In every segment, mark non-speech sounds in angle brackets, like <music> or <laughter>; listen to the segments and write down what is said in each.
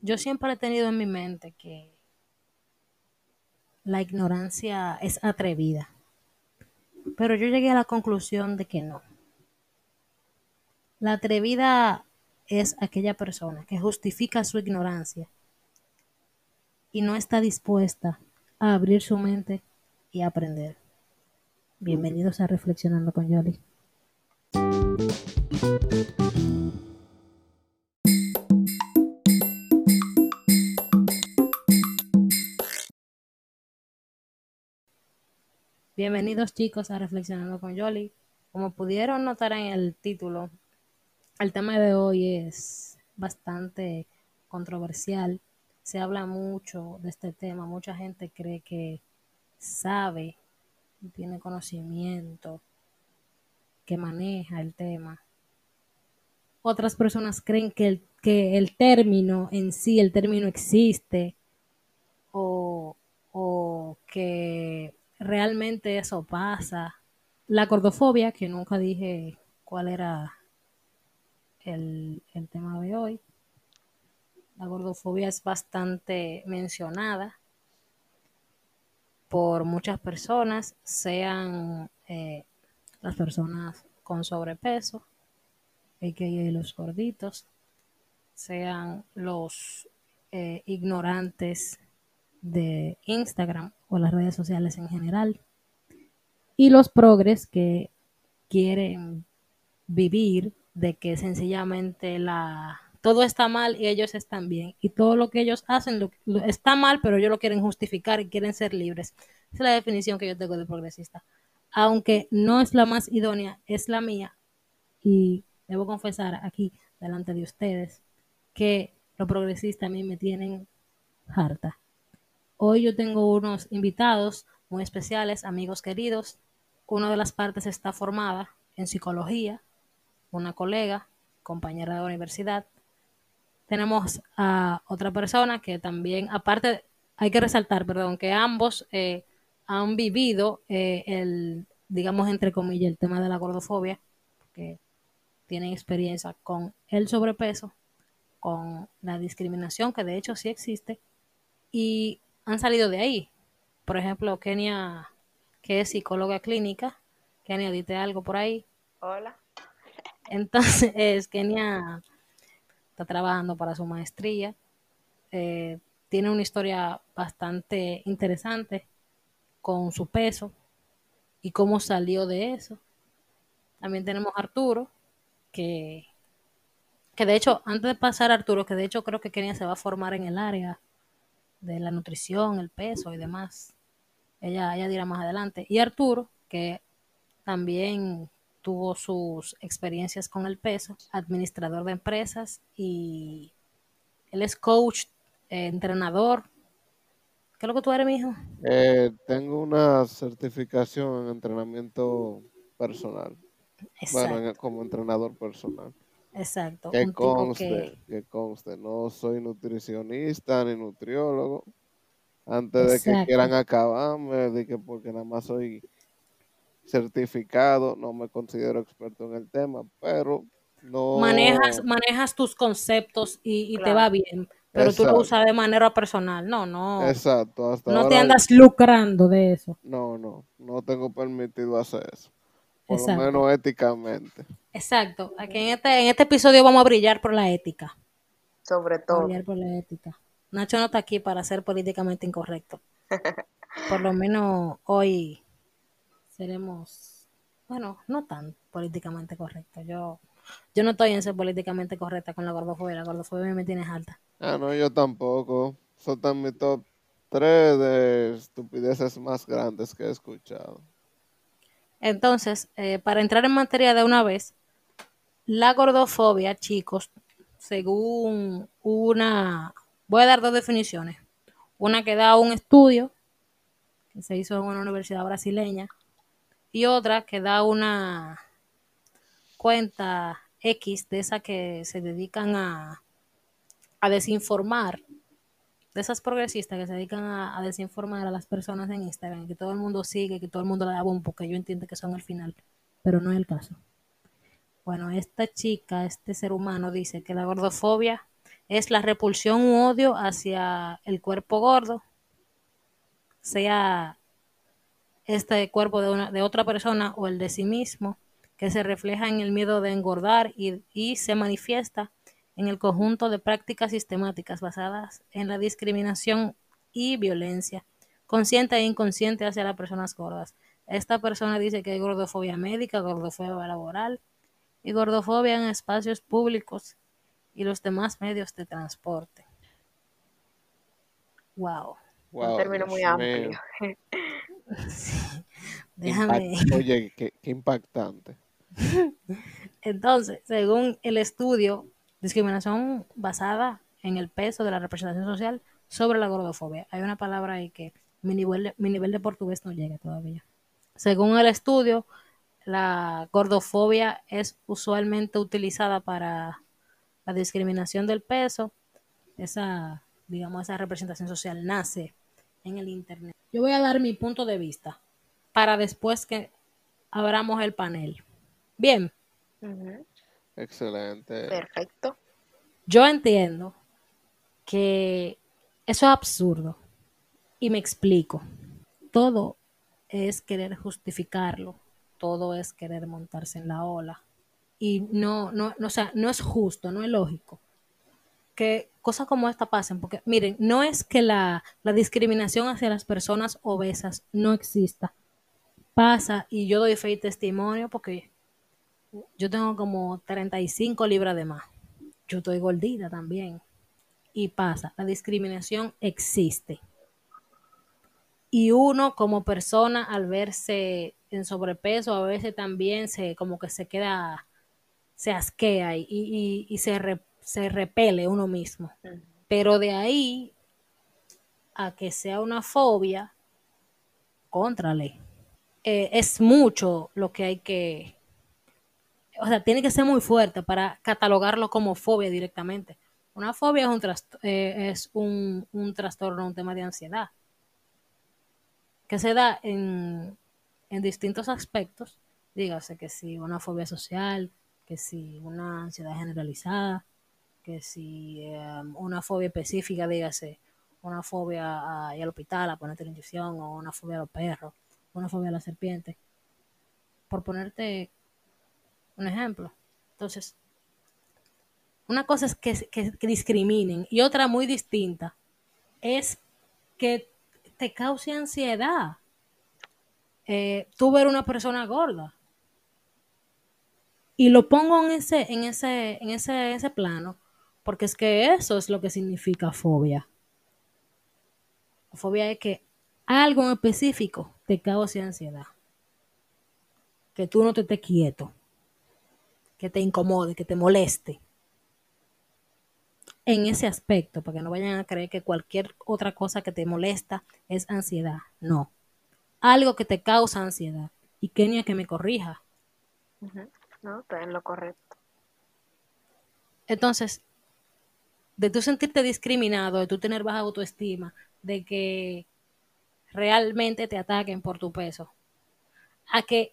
yo siempre he tenido en mi mente que la ignorancia es atrevida, pero yo llegué a la conclusión de que no. La atrevida es aquella persona que justifica su ignorancia y no está dispuesta a abrir su mente y aprender. Bienvenidos a Reflexionando con Yoli. Bienvenidos chicos a Reflexionando con Yoli. Como pudieron notar en el título, el tema de hoy es bastante controversial. Se habla mucho de este tema. Mucha gente cree que sabe, tiene conocimiento, que maneja el tema. Otras personas creen que el, que el término en sí, el término existe o, o que realmente eso pasa. La gordofobia, que nunca dije cuál era el, el tema de hoy. La gordofobia es bastante mencionada por muchas personas, sean eh, las personas con sobrepeso, a.k.a. los gorditos, sean los eh, ignorantes de Instagram o las redes sociales en general. Y los progres que quieren vivir de que sencillamente la todo está mal y ellos están bien y todo lo que ellos hacen está mal pero ellos lo quieren justificar y quieren ser libres esa es la definición que yo tengo de progresista aunque no es la más idónea es la mía y debo confesar aquí delante de ustedes que los progresistas a mí me tienen harta Hoy yo tengo unos invitados muy especiales, amigos queridos. Una de las partes está formada en psicología, una colega, compañera de la universidad. Tenemos a otra persona que también, aparte, hay que resaltar, perdón, que ambos eh, han vivido eh, el, digamos, entre comillas, el tema de la gordofobia, que tienen experiencia con el sobrepeso, con la discriminación, que de hecho sí existe, y han salido de ahí. Por ejemplo, Kenia, que es psicóloga clínica. Kenia, dite algo por ahí. Hola. Entonces, <laughs> Kenia está trabajando para su maestría. Eh, tiene una historia bastante interesante con su peso y cómo salió de eso. También tenemos a Arturo, que, que de hecho, antes de pasar a Arturo, que de hecho creo que Kenia se va a formar en el área de la nutrición, el peso y demás. Ella, ella dirá más adelante. Y Arturo, que también tuvo sus experiencias con el peso, administrador de empresas y él es coach, eh, entrenador. ¿Qué es lo que tú eres, mijo? Eh, tengo una certificación en entrenamiento personal. Bueno, como entrenador personal. Exacto. Que conste, que... conste, no soy nutricionista ni nutriólogo. Antes de que quieran acabarme, de que porque nada más soy certificado, no me considero experto en el tema, pero no... Manejas, manejas tus conceptos y, te va bien, pero tú lo usas de manera personal, no, no. Exacto. no te andas lucrando de eso. No, no, no tengo permitido hacer eso. Por lo menos éticamente. Exacto. Aquí en este, en este episodio vamos a brillar por la ética. Sobre todo. Brillar por la ética. Nacho no está aquí para ser políticamente incorrecto. <laughs> por lo menos hoy seremos, bueno, no tan políticamente correcto. Yo, yo no estoy en ser políticamente correcta con la gordofobia. La gordofobia me tiene alta. Ah, no, yo tampoco. Son tan mi top tres de estupideces más grandes que he escuchado. Entonces, eh, para entrar en materia de una vez, la gordofobia, chicos, según una, voy a dar dos definiciones. Una que da un estudio que se hizo en una universidad brasileña y otra que da una cuenta X de esa que se dedican a, a desinformar de esas progresistas que se dedican a, desinformar a las personas en Instagram, que todo el mundo sigue, que todo el mundo le da boom, porque yo entiendo que son el final, pero no es el caso. Bueno, esta chica, este ser humano dice que la gordofobia es la repulsión u odio hacia el cuerpo gordo, sea este cuerpo de, una, de otra persona o el de sí mismo, que se refleja en el miedo de engordar y, y se manifiesta en el conjunto de prácticas sistemáticas basadas en la discriminación y violencia, consciente e inconsciente hacia las personas gordas. Esta persona dice que hay gordofobia médica, gordofobia laboral y gordofobia en espacios públicos y los demás medios de transporte. Wow. Un término muy amplio. <laughs> Déjame. Oye, qué, qué impactante. Entonces, según el estudio, discriminación basada en el peso de la representación social sobre la gordofobia. Hay una palabra ahí que mi nivel de, mi nivel de portugués no llega todavía. Según el estudio, la gordofobia es usualmente utilizada para la discriminación del peso. Esa, digamos, esa representación social nace en el Internet. Yo voy a dar mi punto de vista para después que abramos el panel. Bien. Excelente. Perfecto. Yo entiendo que eso es absurdo. Y me explico. Todo es querer justificarlo. Todo es querer montarse en la ola. Y no, no, no, o sea, no es justo, no es lógico que cosas como esta pasen. Porque miren, no es que la, la discriminación hacia las personas obesas no exista. Pasa y yo doy fe y testimonio porque yo tengo como 35 libras de más. Yo estoy gordita también. Y pasa, la discriminación existe. Y uno como persona al verse en sobrepeso a veces también se como que se queda, se asquea y, y, y se, se repele uno mismo. Pero de ahí a que sea una fobia, contrale. Eh, es mucho lo que hay que, o sea, tiene que ser muy fuerte para catalogarlo como fobia directamente. Una fobia es un, eh, es un, un, trastorno, un tema de ansiedad, que se da en, en distintos aspectos. Dígase que si una fobia social, que si una ansiedad generalizada, que si eh, una fobia específica, dígase, una fobia a ir al hospital a ponerte la inyección, o una fobia a los perros, una fobia a la serpiente. Por ponerte un ejemplo. Entonces, una cosa es que, que, discriminen y otra muy distinta es que te cause ansiedad eh, tú ver una persona gorda. Y lo pongo en ese, en ese, en ese, ese plano, porque es que eso es lo que significa fobia. Fobia es que algo en específico te cause ansiedad. Que tú no te estés quieto que te incomode, que te moleste. En ese aspecto, para que no vayan a creer que cualquier otra cosa que te molesta es ansiedad. No. Algo que te causa ansiedad. Y Kenia que me corrija. No, está en lo correcto. Entonces, de tú sentirte discriminado, de tú tener baja autoestima, de que realmente te ataquen por tu peso, a que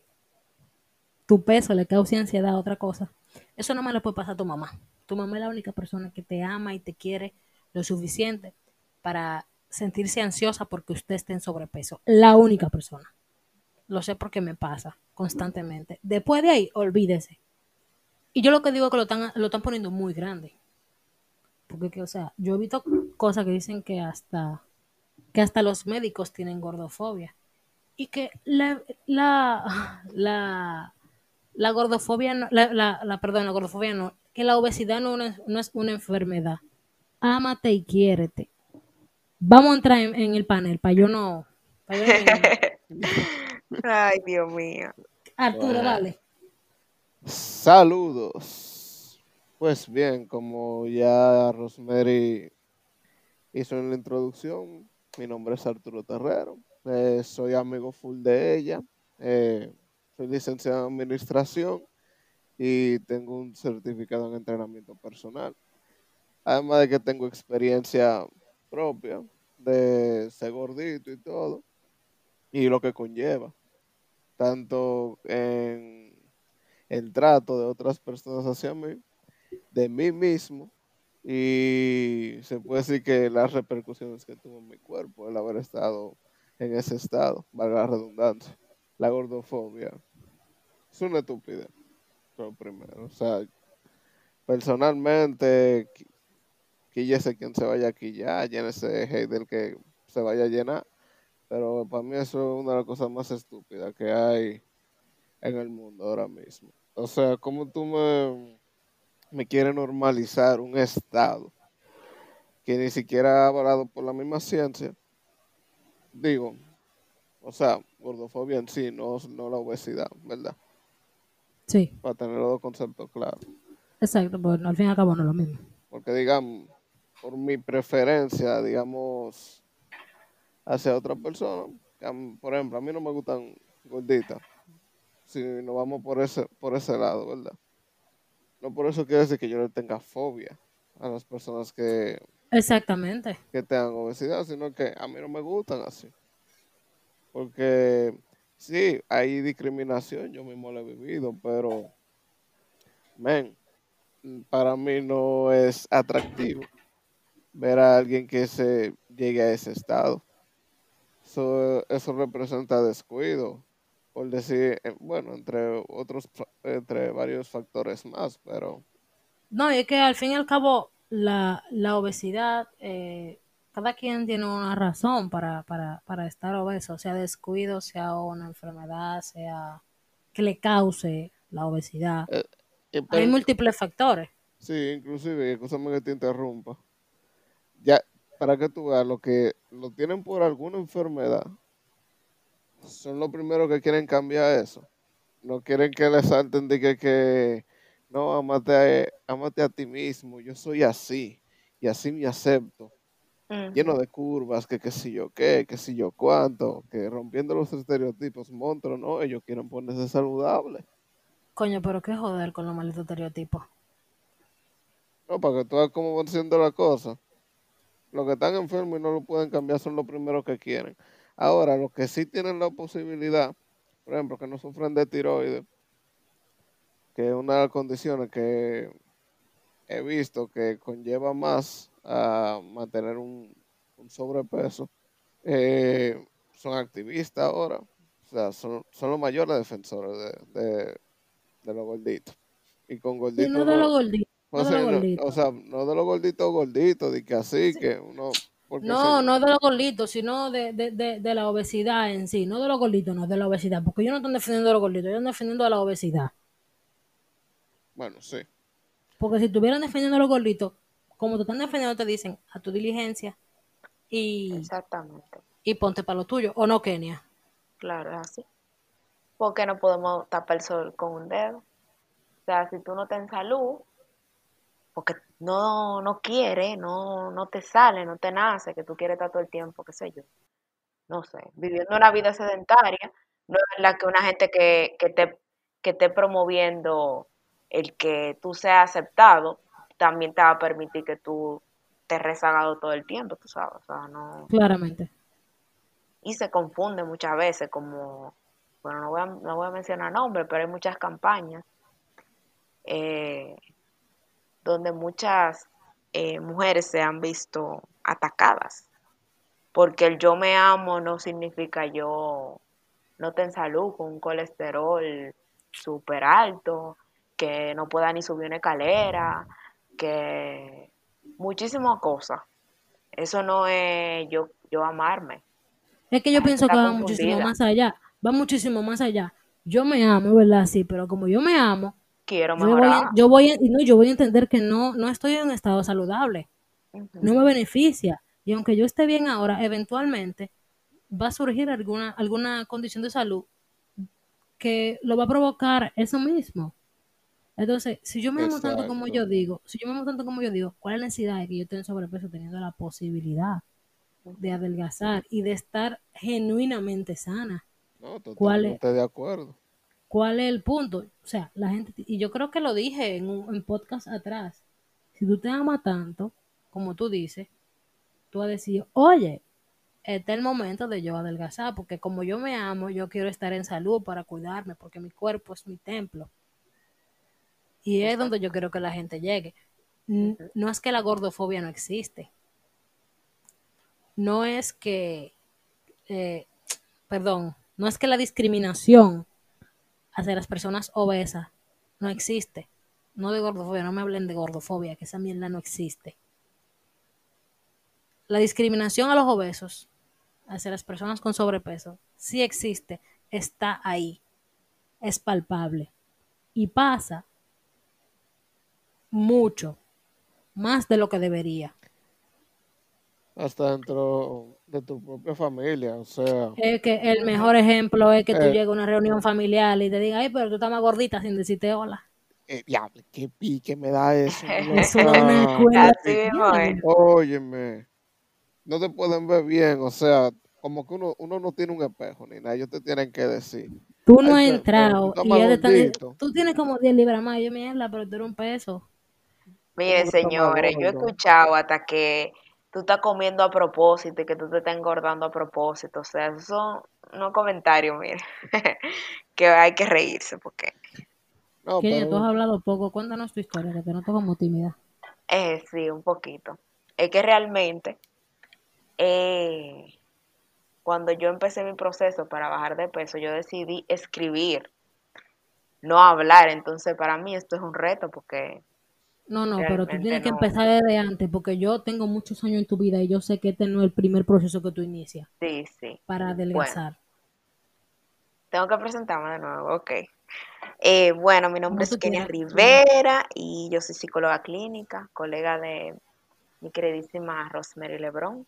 tu peso le cause ansiedad a otra cosa, eso no me lo puede pasar a tu mamá. Tu mamá es la única persona que te ama y te quiere lo suficiente para sentirse ansiosa porque usted esté en sobrepeso. La única persona. Lo sé porque me pasa constantemente. Después de ahí, olvídese. Y yo lo que digo es que lo están, lo están poniendo muy grande. Porque, o sea, yo he visto cosas que dicen que hasta, que hasta los médicos tienen gordofobia. Y que la, la, la, la gordofobia, no, la, la, perdón, la gordofobia no, que la obesidad no, no, es una enfermedad. Ámate y quiérete. Vamos a entrar en, el panel, para yo no... <laughs> Ay, Dios mío. Arturo, dale. Saludos. Pues bien, como ya Rosemary hizo en la introducción, mi nombre es Arturo Terrero. Eh, soy amigo full de ella. Eh, soy licenciado en administración y tengo un certificado en entrenamiento personal. Además de que tengo experiencia propia de ser gordito y todo, y lo que conlleva, tanto en el trato de otras personas hacia mí, de mí mismo Y se puede decir que las repercusiones que tuvo en mi cuerpo el haber estado en ese estado, valga la redundancia, la gordofobia, es una estupidez, lo primero. O sea, personalmente, quíllese quien se vaya aquí ya, llénese hate del que se vaya a llenar, pero para mí eso es una de las cosas más estúpidas que hay en el mundo ahora mismo. O sea, ¿cómo tú me, me quieres normalizar un estado que ni siquiera ha avalado por la misma ciencia? Digo, o sea, gordofobia en sí, no, no la obesidad, ¿verdad? Sí. Para tener los dos conceptos claros. Exacto, pues al fin y al cabo no es lo mismo. Porque, digamos, por mi preferencia, digamos, hacia otra persona, por ejemplo, a mí no me gustan gorditas, si nos vamos por ese, por ese lado, ¿verdad? No por eso quiere decir que yo le tenga fobia a las personas que... Exactamente. Que tengan obesidad, sino que a mí no me gustan así. Porque sí, hay discriminación, yo mismo la he vivido, pero, men, para mí no es atractivo ver a alguien que se llegue a ese estado. Eso, eso representa descuido, por decir, eh, bueno, entre otros, entre varios factores más, pero... No, es que al fin y al cabo la, la obesidad, eh, cada quien tiene una razón para, para, para estar obeso, sea descuido, sea una enfermedad, sea que le cause la obesidad. Eh, Hay múltiples factores. Sí, inclusive, escúchame que te interrumpa. Ya, para que tú veas, lo que lo tienen por alguna enfermedad, son los primeros que quieren cambiar eso. No quieren que les salten de que, que no, amate a, amate a ti mismo, yo soy así, y así me acepto lleno de curvas, que qué sé yo qué, que sé yo cuánto, que rompiendo los estereotipos, monstruo, ¿no? Ellos quieren ponerse saludable. Coño, pero qué joder con los malditos estereotipos. No, para que tú veas cómo van siendo las cosas. Los que están enfermos y no lo pueden cambiar son los primeros que quieren. Ahora, los que sí tienen la posibilidad, por ejemplo, que no sufren de tiroides, que es una de las condiciones que he visto que conlleva más a mantener un, sobrepeso, eh, son activistas ahora. O sea, son, los mayores defensores de, de, los gorditos. Y con gorditos. no de los gorditos. O sea, no de los gorditos gorditos, de que así, que uno. No, no de los gorditos, sino de, de, la obesidad en sí. No de los gorditos, no de la obesidad. Porque yo no estoy defendiendo a los gorditos, yo estoy defendiendo a la obesidad. Bueno, sí. Porque si estuvieran defendiendo a los gorditos, como te están defendiendo, te dicen a tu diligencia y, Exactamente. y ponte para lo tuyo, ¿o no, Kenia? Claro, es así. Porque no podemos tapar el sol con un dedo. O sea, si tú no estás en salud, porque no, no quiere, no, no te sale, no te nace, que tú quieres estar todo el tiempo, qué sé yo. No sé, viviendo una vida sedentaria, no es la que una gente que, que, te, que esté promoviendo el que tú seas aceptado, también te va a permitir que tú te rezagado todo el tiempo, tú sabes, o sea, no... Claramente. Y se confunde muchas veces como, bueno, no voy a, no voy a mencionar nombres, pero hay muchas campañas eh, donde muchas eh, mujeres se han visto atacadas, porque el yo me amo no significa yo no te en salud con un colesterol súper alto, que no pueda ni subir una escalera, que muchísimas cosas. Eso no es yo, yo amarme. Es que yo pienso que va muchísimo más allá. Va muchísimo más allá. Yo me amo, ¿verdad? Sí, pero como yo me amo, quiero mejorar. Yo voy, a, no, yo voy a entender que no, no estoy en un estado saludable. No me beneficia. Y aunque yo esté bien ahora, eventualmente va a surgir alguna, alguna condición de salud que lo va a provocar eso mismo. Entonces, si yo me amo tanto como yo digo, si yo me amo tanto como yo digo, ¿cuál es la necesidad de que yo tenga sobrepeso teniendo la posibilidad de adelgazar y de estar genuinamente sana? No, totalmente ¿Cuál de acuerdo. ¿Cuál es el punto? O sea, la gente, y yo creo que lo dije en un podcast atrás, si tú te amas tanto, como tú dices, tú vas a decir, oye, este es el momento de yo adelgazar, porque como yo me amo, yo quiero estar en salud para cuidarme, porque mi cuerpo es mi templo. Y es donde yo quiero que la gente llegue. No es que la gordofobia no existe. No es que, eh, perdón, no es que la discriminación hacia las personas obesas no existe. No de gordofobia, no me hablen de gordofobia, que esa mierda no existe. La discriminación a los obesos, hacia las personas con sobrepeso, sí existe, está ahí, es palpable y pasa mucho, más de lo que debería. Hasta dentro de tu propia familia, o sea, Es que el mejor ejemplo es que tú Eh. llegas a una reunión familiar y te digan, ay, pero tú estás más gordita sin decirte hola. eh, diablo, qué pique me da eso. <laughs> Eso es una escuela. Así. Óyeme, no te pueden ver bien, o sea, como que uno, uno no tiene un espejo ni nada, ellos te tienen que decir. Tú no has entrado y ya te están diciendo, tú tienes como 10 libras más. Yo, mierda, pero tú eres un peso. Miren, ¿Cómo que está más señores, yo he escuchado hasta que tú estás comiendo a propósito y que tú te estás engordando a propósito. O sea, esos son unos comentarios, miren, <laughs> que hay que reírse porque, No, Que tú has hablado poco. Cuéntanos tu historia, que te noto como tímida. eh, sí, un poquito. Es que realmente, eh, cuando yo empecé mi proceso para bajar de peso, yo decidí escribir, no hablar. Entonces, para mí esto es un reto porque No, no, pero tú tienes que empezar desde antes, porque yo tengo muchos años en tu vida y yo sé que este no es el primer proceso que tú inicias Sí, sí. para adelgazar. Tengo que presentarme de nuevo, ok. Eh, bueno, mi nombre es Kenia. Rivera y yo soy psicóloga clínica, colega de mi queridísima Rosemary Lebrón.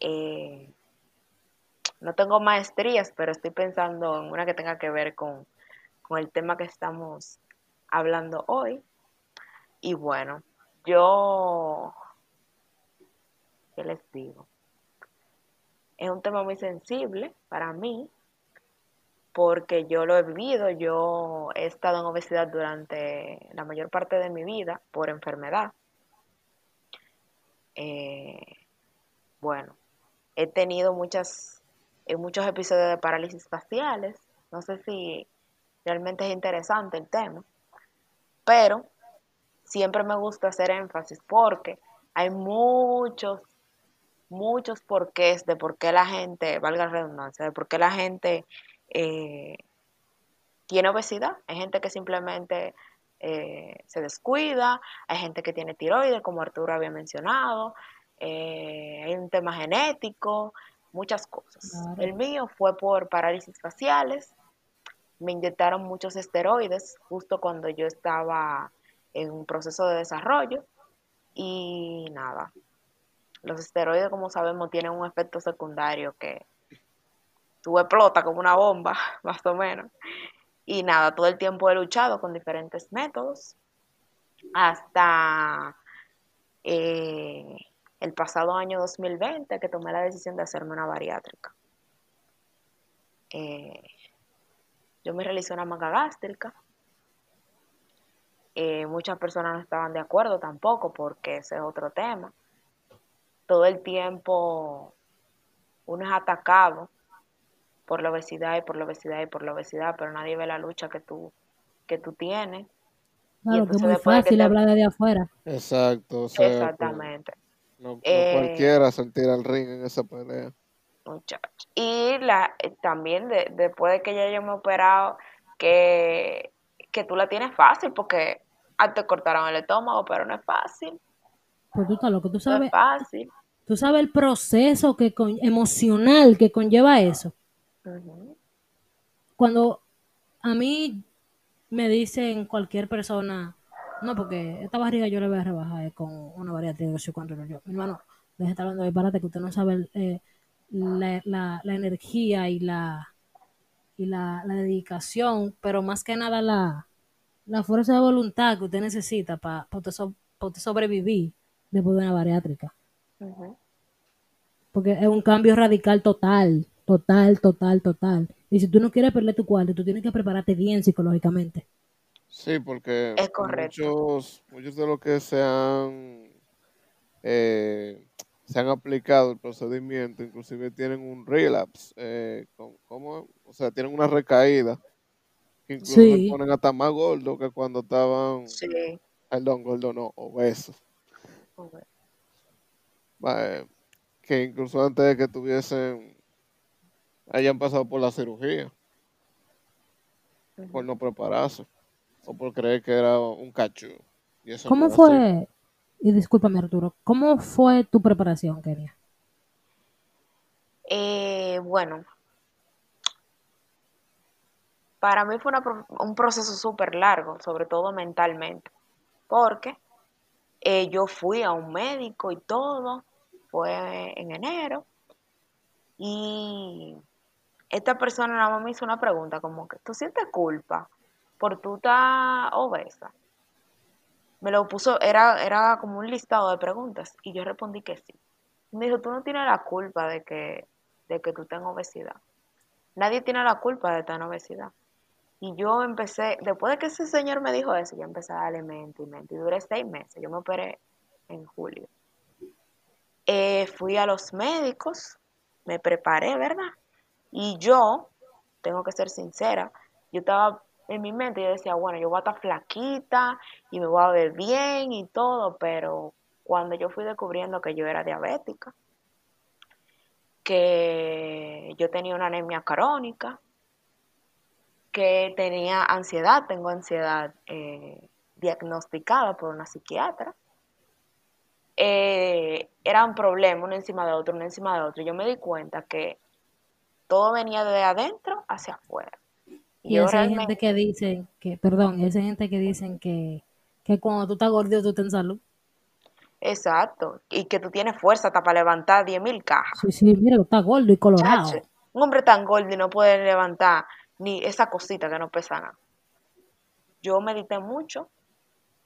Eh, no tengo maestrías, pero estoy pensando en una que tenga que ver con, con el tema que estamos hablando hoy. Y bueno, yo, ¿qué les digo? Es un tema muy sensible para mí, porque yo lo he vivido, yo he estado en obesidad durante la mayor parte de mi vida por enfermedad. Eh, bueno, he tenido muchas, eh, muchos episodios de parálisis faciales, no sé si realmente es interesante el tema, pero siempre me gusta hacer énfasis porque hay muchos, muchos porqués de por qué la gente, valga la redundancia, de por qué la gente eh, tiene obesidad. Hay gente que simplemente eh, se descuida, hay gente que tiene tiroides, como Arturo había mencionado, eh, hay un tema genético, muchas cosas. Claro. El mío fue por parálisis faciales, me inyectaron muchos esteroides justo cuando yo estaba en un proceso de desarrollo y nada. Los esteroides, como sabemos, tienen un efecto secundario que tú explota como una bomba, <laughs> más o menos. Y nada, todo el tiempo he luchado con diferentes métodos hasta eh, el pasado año 2020 que tomé la decisión de hacerme una bariátrica. Eh, yo me realicé una manga gástrica. Eh, muchas personas no estaban de acuerdo tampoco porque ese es otro tema. Todo el tiempo uno es atacado por la obesidad y por la obesidad y por la obesidad, pero nadie ve la lucha que tú, que tú tienes. Claro, que es entonces muy después de que fácil te- hablar desde afuera. exacto, o sea, que Exactamente. no, no Eh, cualquiera se tira al ring en esa pelea. muchacho. Y la, eh, también de- después de que ya yo me he operado, que, que tú la tienes fácil, porque te cortaron el estómago, pero no es fácil, Pues tú estás loco, tú no sabes, es fácil. tú sabes el proceso que con- emocional que conlleva eso. Cuando a mí me dicen cualquier persona, no, porque esta barriga yo la voy a rebajar eh, con una bariátrica, sé cuánto, no, yo, mi hermano, de estar hablando de disparate que usted no sabe eh, la, la, la energía y la y la, la dedicación, pero más que nada la, la fuerza de voluntad que usted necesita para usted, so- pa usted sobrevivir después de una bariátrica. Porque es un cambio radical total, total, total, total. Y si tú no quieres perder tu cuarto, tú tienes que prepararte bien psicológicamente. Sí, porque Es correcto. muchos, muchos de los que se han, eh, se han aplicado el procedimiento, inclusive tienen un relapse, eh, ¿cómo? O sea, tienen una recaída, que incluso Sí. se ponen hasta más gordos que cuando estaban Sí, perdón, gordo no, obesos. Obeso. Eh, que incluso antes de que tuviesen, hayan pasado por la cirugía, por no prepararse, o por creer que era un cacho. Y eso ¿Cómo así. Y discúlpame Arturo, cómo fue tu preparación, Kenia? Eh, bueno, para mí fue un proceso súper largo, sobre todo mentalmente, porque eh, yo fui a un médico y todo, fue en enero, y esta persona nada más me hizo una pregunta, como que, ¿tú sientes culpa por tú estar obesa? Me lo puso, era, era como un listado de preguntas, y yo respondí que sí. Me dijo, tú no tienes la culpa de que, de que tú tengas obesidad. Nadie tiene la culpa de tener obesidad. Y yo empecé, después de que ese señor me dijo eso, yo empecé a darle mente y mente. Y duré seis meses. Yo me operé en julio. Eh, fui a los médicos, me preparé, ¿verdad? Y yo, tengo que ser sincera, yo estaba en mi mente, yo decía, bueno, yo voy a estar flaquita y me voy a ver bien y todo, pero cuando yo fui descubriendo que yo era diabética, que yo tenía una anemia crónica, que tenía ansiedad, tengo ansiedad eh, diagnosticada por una psiquiatra. Eh, era un problema uno encima de otro, uno encima de otro. Yo me di cuenta que todo venía de adentro hacia afuera. Y yo esa realmente, gente que dicen que, perdón, esa gente que dicen que, que cuando tú estás gordo tú estás en salud. exacto, y que tú tienes fuerza hasta para levantar 10.000 cajas. Sí, sí, mira, tú estás gordo y colorado. Un hombre tan gordo y no puede levantar ni esa cosita que no pesa nada. Yo medité mucho.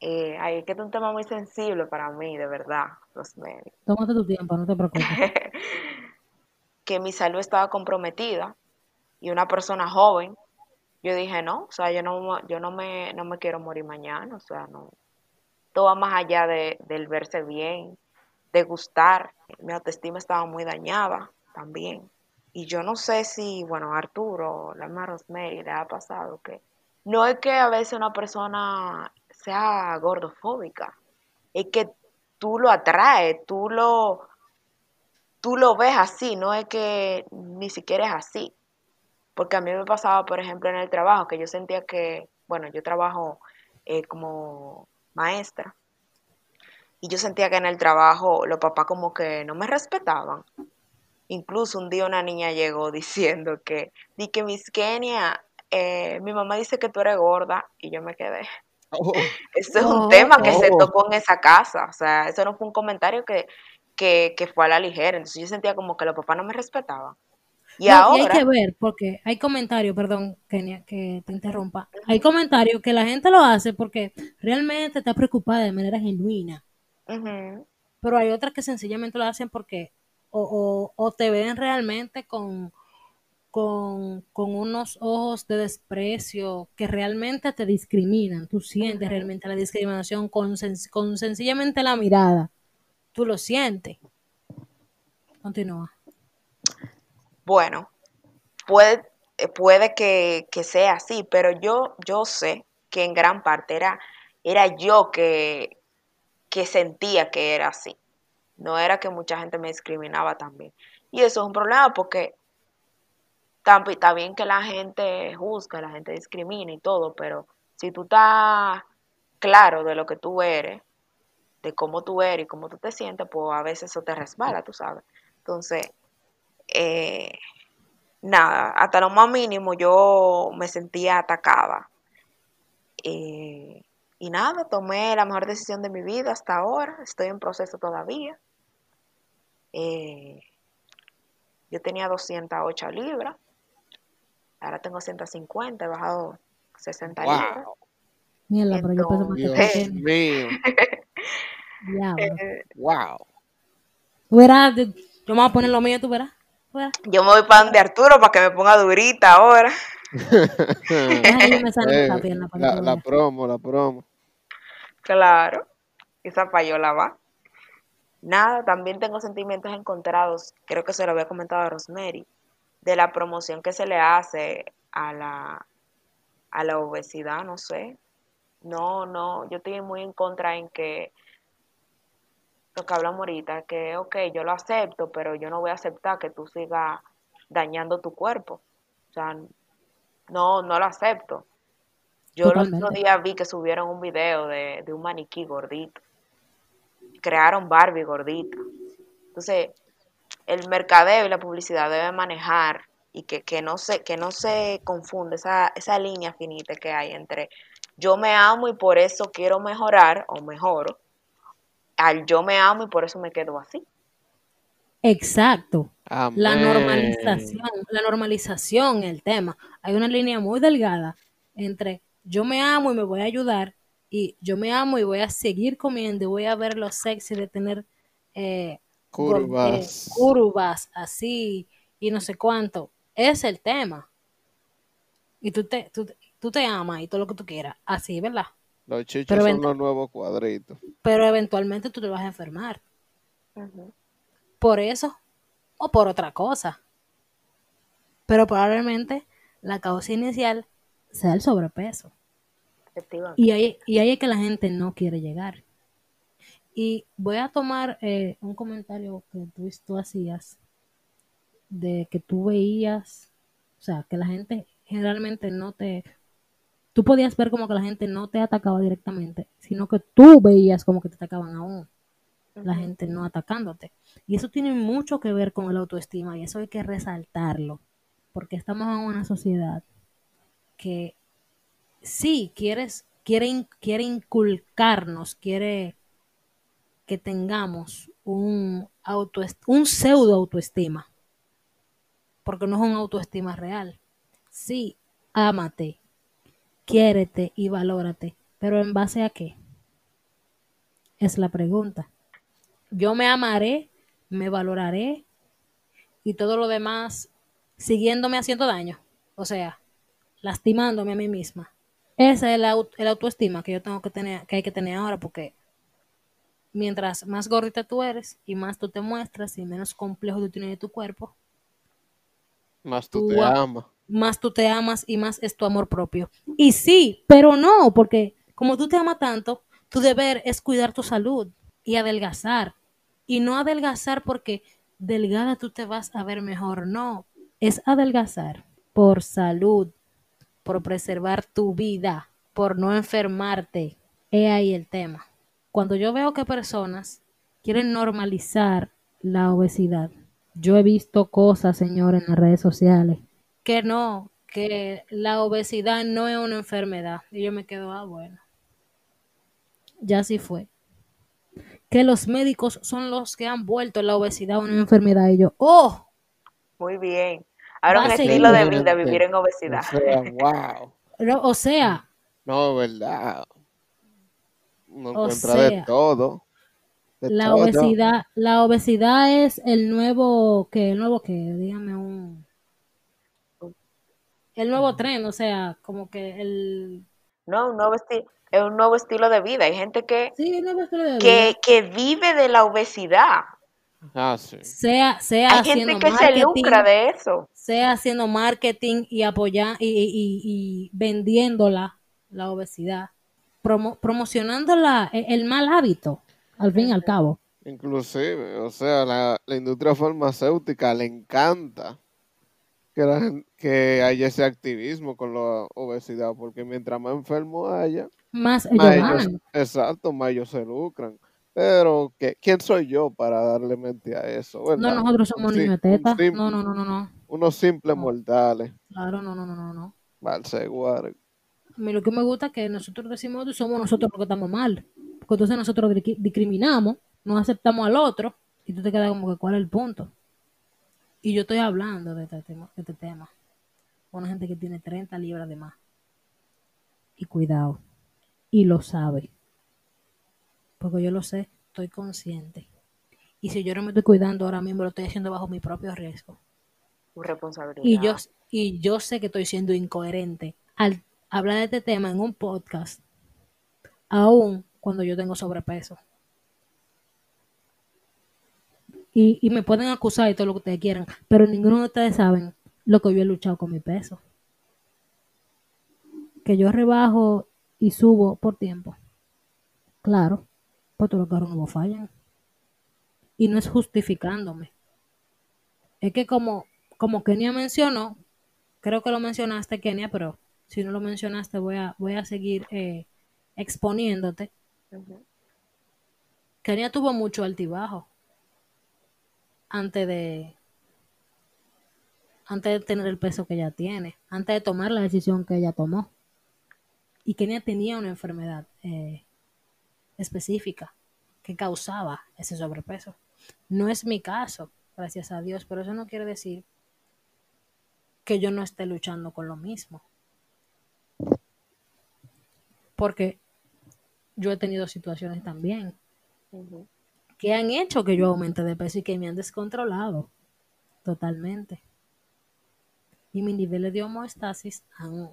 Eh, ay, es que es un tema muy sensible para mí, de verdad, Rosemary. Tómate tu tiempo, no te preocupes. <laughs> que mi salud estaba comprometida y una persona joven, yo dije, no, o sea, yo no, yo no me, no me quiero morir mañana, o sea, no. Todo va más allá de, del verse bien, de gustar. Mi autoestima estaba muy dañada también. Y yo no sé si, bueno, Arturo, la misma Rosemary, le ha pasado que no es que a veces una persona sea gordofóbica, es que tú lo atraes, tú lo, tú lo ves así, no es que ni siquiera es así. Porque a mí me pasaba, por ejemplo, en el trabajo, que yo sentía que, bueno, yo trabajo eh, como maestra, y yo sentía que en el trabajo los papás como que no me respetaban. Incluso un día una niña llegó <laughs> diciendo que, di que Miss Kenia, eh, mi mamá dice que tú eres gorda, y yo me quedé. Oh, <laughs> Eso es un Oh, tema que se oh. tocó en esa casa, o sea, eso no fue un comentario que, que, que fue a la ligera, entonces yo sentía como que los papás no me respetaban. Y No, y hay ahora, que ver, porque hay comentarios, perdón, Kenia, que te interrumpa. Hay comentarios que la gente lo hace porque realmente está preocupada de manera genuina. Pero hay otras que sencillamente lo hacen porque o, o, o te ven realmente con, con, con unos ojos de desprecio que realmente te discriminan. Tú sientes realmente la discriminación con, sen- con sencillamente la mirada. Tú lo sientes. Continúa. Bueno, puede, eh, puede que, sea así, pero yo, yo sé que en gran parte era, era yo que, que sentía que era así. No era que mucha gente me discriminaba también. Y eso es un problema porque está bien que la gente juzga, la gente discrimina y todo, pero si tú estás claro de lo que tú eres, de cómo tú eres y cómo tú te sientes, pues a veces eso te resbala, tú sabes. Entonces, eh, nada, hasta lo más mínimo yo me sentía atacada. Eh, y nada, tomé la mejor decisión de mi vida hasta ahora, estoy en proceso todavía. Eh, yo tenía 208 libras, ahora tengo 150, he bajado 60 libras. wow, Mierda, pero yo peso más Dios mío, <laughs> Diablo. <laughs> Eh, wow. Tú verás, yo me voy a poner lo mío, tú verás. Yo me voy para donde Arturo para que me ponga durita ahora. <laughs> Eh, la, la promo, la promo. Claro, esa payola va. Nada, también tengo sentimientos encontrados, creo que se lo había comentado a Rosemary, de la promoción que se le hace a la, a la obesidad, no sé. No, no, yo estoy muy en contra en que lo que hablamos ahorita, que ok, yo lo acepto, pero yo no voy a aceptar que tú sigas dañando tu cuerpo. O sea, no, no lo acepto. Yo el otro Totalmente. día vi que subieron un video de, de un maniquí gordito. Crearon Barbie gordita. Entonces, el mercadeo y la publicidad deben manejar y que, que no se, que no se confunde esa, esa línea finita que hay entre yo me amo y por eso quiero mejorar o mejoro, al yo me amo y por eso me quedo así. Exacto. La normalización, la normalización, el tema. Hay una línea muy delgada entre yo me amo y me voy a ayudar y yo me amo y voy a seguir comiendo y voy a ver lo sexy de tener eh, gor- eh, Curvas. curvas así y no sé cuánto. Es el tema. Y tú te, tú, tú te amas y todo lo que tú quieras, así, ¿verdad? Los chichos Pero son los nuevos cuadritos. Pero eventualmente tú te vas a enfermar. Por eso o por otra cosa. Pero probablemente la causa inicial sea el sobrepeso. Efectivamente. Y ahí, y ahí es que la gente no quiere llegar. Y voy a tomar eh, un comentario que tú, tú hacías de que tú veías, o sea, que la gente generalmente no te... Tú podías ver como que la gente no te atacaba directamente, sino que tú veías como que te atacaban aún la gente no atacándote. Y eso tiene mucho que ver con el autoestima y eso hay que resaltarlo, porque estamos en una sociedad que sí quieres, quiere, quiere inculcarnos, quiere que tengamos un, autoest- un pseudo autoestima, porque no es un autoestima real. Sí, ámate, quiérete y valórate, pero ¿en base a qué? Es la pregunta yo me amaré, me valoraré y todo lo demás siguiéndome haciendo daño. O sea, lastimándome a mí misma. Esa es la, el autoestima que yo tengo que tener, que hay que tener ahora, porque mientras más gordita tú eres y más tú te muestras y menos complejo tú tienes de tu cuerpo, Más tú Tú te amas. Más tú te amas y más es tu amor propio. Y sí, pero no, porque como tú te amas tanto, tu deber es cuidar tu salud y adelgazar. Y no adelgazar porque delgada tú te vas a ver mejor, no, es adelgazar por salud, por preservar tu vida, por no enfermarte. He ahí el tema. Cuando yo veo que personas quieren normalizar la obesidad, yo he visto cosas, señor, en las redes sociales, que no, que la obesidad no es una enfermedad. Y yo me quedo, ah, bueno. Ya sí fue. Que los médicos son los que han vuelto la obesidad una enfermedad. Y yo, oh, Muy bien. Ahora un a estilo de vida, vivir en O obesidad. sea, <laughs> wow. no, o sea, No, verdad. Uno O encuentra de sea, todo. De la todo. obesidad, la obesidad es el nuevo, que el nuevo que, dígame un, el nuevo tren, o sea, como que el, No, un nuevo estilo, es un nuevo estilo de vida. Hay gente que, sí, el nuevo estilo de vida. que, que vive de la obesidad. Ah, sí. sea, sea Hay gente que se lucra de eso. sea haciendo marketing y apoyar y, y- y- y vendiéndola la obesidad, promo- promocionando la- e- el mal hábito, al fin y al cabo. Inclusive, o sea, la, la industria farmacéutica le encanta que, la que haya ese activismo con la obesidad, porque mientras más enfermos haya, Más ellos más ellos, ganan. exacto, más ellos se lucran. Pero, ¿qué, ¿quién soy yo para darle mente a eso? No, nosotros somos sim- niños de un teta. sim- No, no, no, no, no. Unos simples No. mortales. Claro, no, no, no, no, no. Valse. A mí lo que me gusta es que nosotros decimos somos nosotros los que estamos mal. Porque entonces nosotros discri- discriminamos, no aceptamos al otro y tú te quedas como que cuál es el punto. Y yo estoy hablando de este tema, de este tema. con Una gente que tiene 30 libras de más. Y cuidado. Y lo sabe. Porque yo lo sé, estoy consciente. Y si yo no me estoy cuidando ahora mismo, lo estoy haciendo bajo mi propio riesgo. Responsabilidad. Y yo, y yo sé que estoy siendo incoherente al hablar de este tema en un podcast, aún cuando yo tengo sobrepeso. Y, y me pueden acusar y todo lo que ustedes quieran, pero ninguno de ustedes saben lo que yo he luchado con mi peso. Que yo rebajo y subo por tiempo. Claro, pues todos los carros nuevos fallan. Y no es justificándome. Es que como, como Kenia mencionó, creo que lo mencionaste, Kenia, pero si no lo mencionaste, voy a, voy a seguir eh, exponiéndote. Kenia tuvo mucho altibajo antes de antes de tener el peso que ella tiene, antes de tomar la decisión que ella tomó. Y Kenia tenía una enfermedad eh, específica que causaba ese sobrepeso. No es mi caso, gracias a Dios, pero eso no quiere decir que yo no esté luchando con lo mismo. Porque yo he tenido situaciones también. Que han hecho que yo aumente de peso y que me han descontrolado totalmente. Y mis niveles de homeostasis han,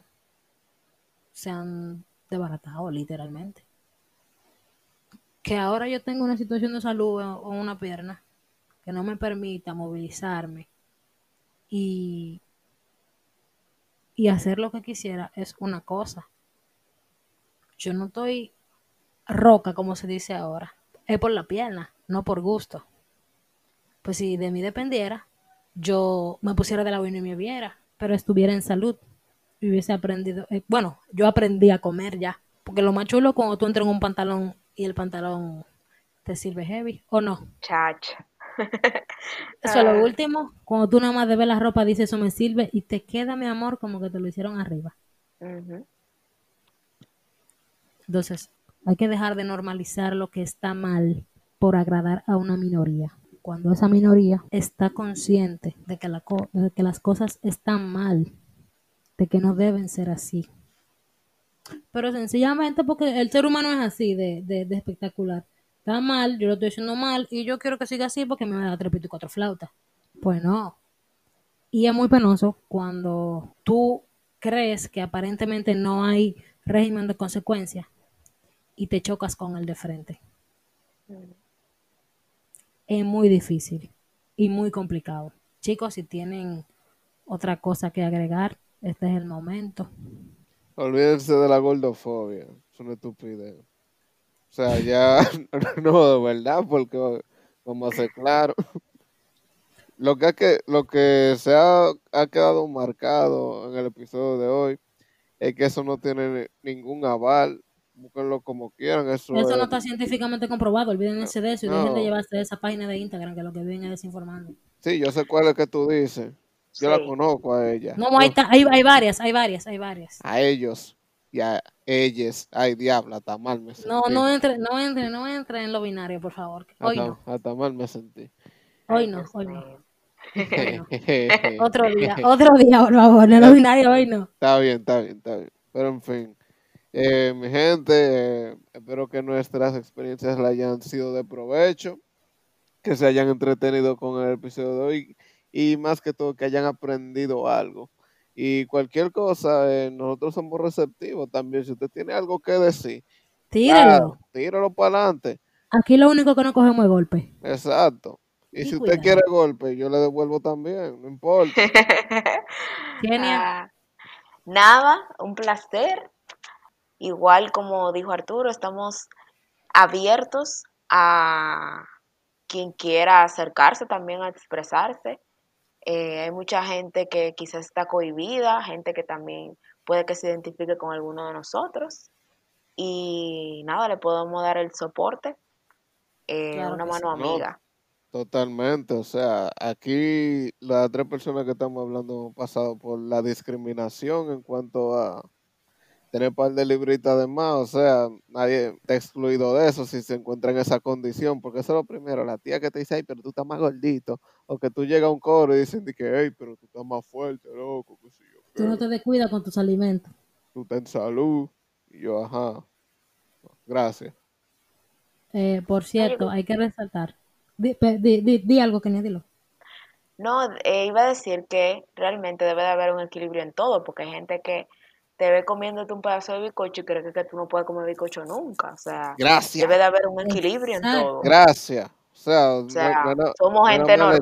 se han desbaratado literalmente. Que ahora yo tengo una situación de salud o una pierna que no me permita movilizarme y, y hacer lo que quisiera es una cosa. Yo no estoy roca, como se dice ahora. Es por la pierna, no por gusto. Pues si de mí dependiera, yo me pusiera de la vaina y me viera, pero estuviera en salud y hubiese aprendido. eh, bueno, yo aprendí a comer ya, porque lo más chulo cuando tú entras en un pantalón y el pantalón te sirve heavy, ¿o no? Chacha. <laughs> Eso es Ah. lo último. Cuando tú nada más de ver la ropa dices eso me sirve y te queda, mi amor, como que te lo hicieron arriba. Entonces, hay que dejar de normalizar lo que está mal por agradar a una minoría. Cuando esa minoría está consciente de que, las cosas están mal, de que no deben ser así. Pero sencillamente porque el ser humano es así de, de- de espectacular. Está mal, yo lo estoy haciendo mal y yo quiero que siga así porque me da trepito y cuatro flautas. Pues no. Y es muy penoso cuando tú crees que aparentemente no hay régimen de consecuencias y te chocas con el de frente. Es muy difícil y muy complicado. Chicos, si tienen otra cosa que agregar, este es el momento. Olvídense de la gordofobia. Es una estupidez. O sea, ya, <laughs> no, de verdad, porque a ser claro. Lo que, es que, lo que se ha, ha quedado marcado en el episodio de hoy es que eso no tiene ningún aval. Búsquenlo como quieran. Eso, Eso no es- está científicamente comprobado, olvídense de eso y dejen de no. llevarse de esa página de Instagram que lo que vienen es desinformando. Sí, yo sé cuál es que tú dices. Yo la conozco a ella. No, hay, hay, hay varias, hay varias, hay varias. a ellos y a ellas. Ay, diabla, hasta mal me sentí. No, no entre, no entre, no entre en lo binario, por favor. Hoy hasta, no, hasta mal me sentí. hoy no, no. hoy no. <laughs> Otro día, otro día, por favor, en lo binario hoy no. Está bien, está bien, está bien. Pero en fin, eh, mi gente, eh, espero que nuestras experiencias le hayan sido de provecho, que se hayan entretenido con el episodio de hoy y más que todo que hayan aprendido algo. Y cualquier cosa, eh, nosotros somos receptivos también. Si usted tiene algo que decir, claro, tíralo para adelante. Aquí lo único que no cogemos es golpe. Exacto. Y, Y si cuidado. usted quiere golpe, yo le devuelvo también, no importa. <laughs> <laughs> Kenia, Ah, nada, un placer. Igual como dijo Arturo, estamos abiertos a quien quiera acercarse también a expresarse. Eh, hay mucha gente que quizás está cohibida, gente que también puede que se identifique con alguno de nosotros. Y nada, le podemos dar el soporte, eh, Claro una mano sí. No. amiga. Totalmente, o sea, aquí las tres personas que estamos hablando hemos pasado por la discriminación en cuanto a tener par de libritas de más, o sea, nadie está excluido de eso si se encuentra en esa condición, porque eso es lo primero, la tía que te dice, ay, pero tú estás más gordito, o que tú llegas a un coro y dicen que, hey, pero tú estás más fuerte, loco, qué sé yo, tú no te descuidas con tus alimentos. tú estás en salud, y yo, ajá, gracias. Eh, por cierto, hay que resaltar. Di, di, di- di algo, Kenia, dilo. No, eh, iba a decir que realmente debe de haber un equilibrio en todo, porque hay gente que te ve comiéndote un pedazo de bizcocho y cree que, que tú no puedes comer bizcocho nunca. O sea, Gracias, debe de haber un equilibrio en todo. gracias. O sea, O no somos no gente lechuga,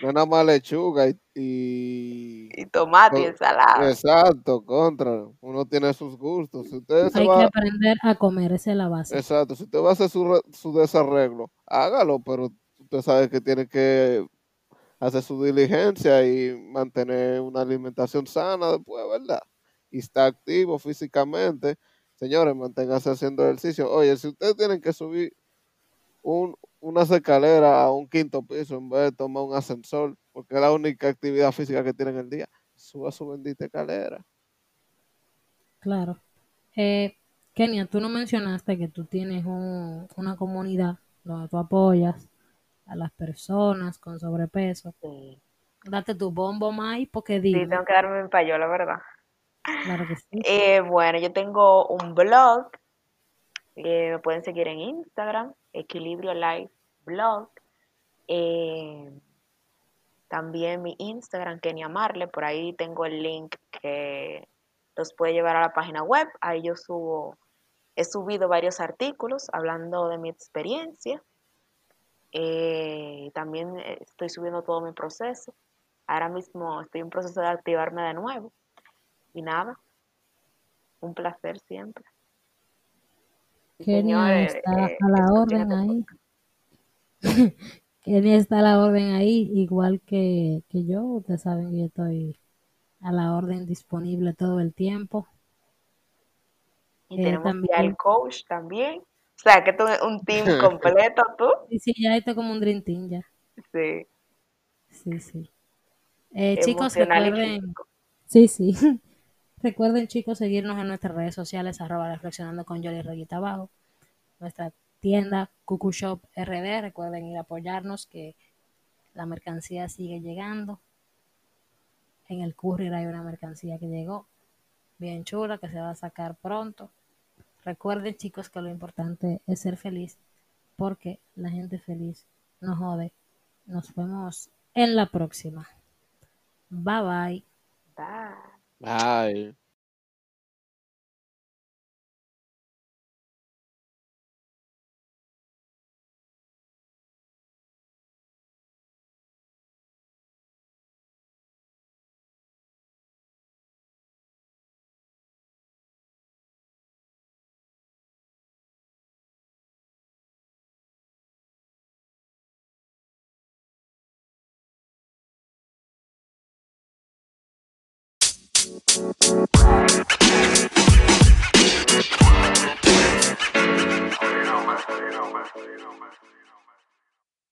no es nada más lechuga y, y- <laughs> Y tomate y ensalada. exacto, contra, uno tiene sus gustos. Si usted se Hay que aprender a comer, esa es la base. exacto, si usted va a hacer su, re- su desarreglo, hágalo, pero usted sabe que tiene que hacer su diligencia y mantener una alimentación sana después, ¿verdad? Y está activo físicamente. Señores, manténgase haciendo ejercicio. Oye, si ustedes tienen que subir un, unas escaleras a un quinto piso en vez de tomar un ascensor, porque es la única actividad física que tienen el día, suba su bendita escalera. Claro. Eh, Kenia, tú no mencionaste que tú tienes un- una comunidad donde tú apoyas a las personas con sobrepeso. Sí. Date tu bombo, Mai, porque Sí, dime. tengo que darme mi payola, ¿verdad? Eh, bueno, yo tengo un blog. eh, me pueden seguir en Instagram, Equilibrio Life Blog. Eh, también mi Instagram, Kenia Marle. Por ahí tengo el link que los puede llevar a la página web. Ahí yo subo, he subido varios artículos hablando de mi experiencia. Eh, también estoy subiendo todo mi proceso. Ahora mismo estoy en proceso de activarme de nuevo. Y nada, un placer siempre. Y Kenia señores, está eh, a la escuchen orden este ahí. <laughs> Kenia está a la orden ahí, igual que, que yo. Ustedes saben que yo estoy a la orden disponible todo el tiempo. Y Eh, tenemos ya también, el coach también. O sea, que tú un team <laughs> completo, tú. sí, sí, ya estoy como un Dream Team ya. Sí, Sí, sí. Eh, chicos, recuerden, sí, sí. <laughs> Recuerden, chicos, seguirnos en nuestras redes sociales, arroba reflexionando con Yoli Reguita abajo. Nuestra tienda Cucu Shop RD. Recuerden ir a apoyarnos, que la mercancía sigue llegando. En el courier hay una mercancía que llegó bien chula, que se va a sacar pronto. Recuerden, chicos, que lo importante es ser feliz, porque la gente feliz no jode. Nos vemos en la próxima. Bye bye. Bye. Ay.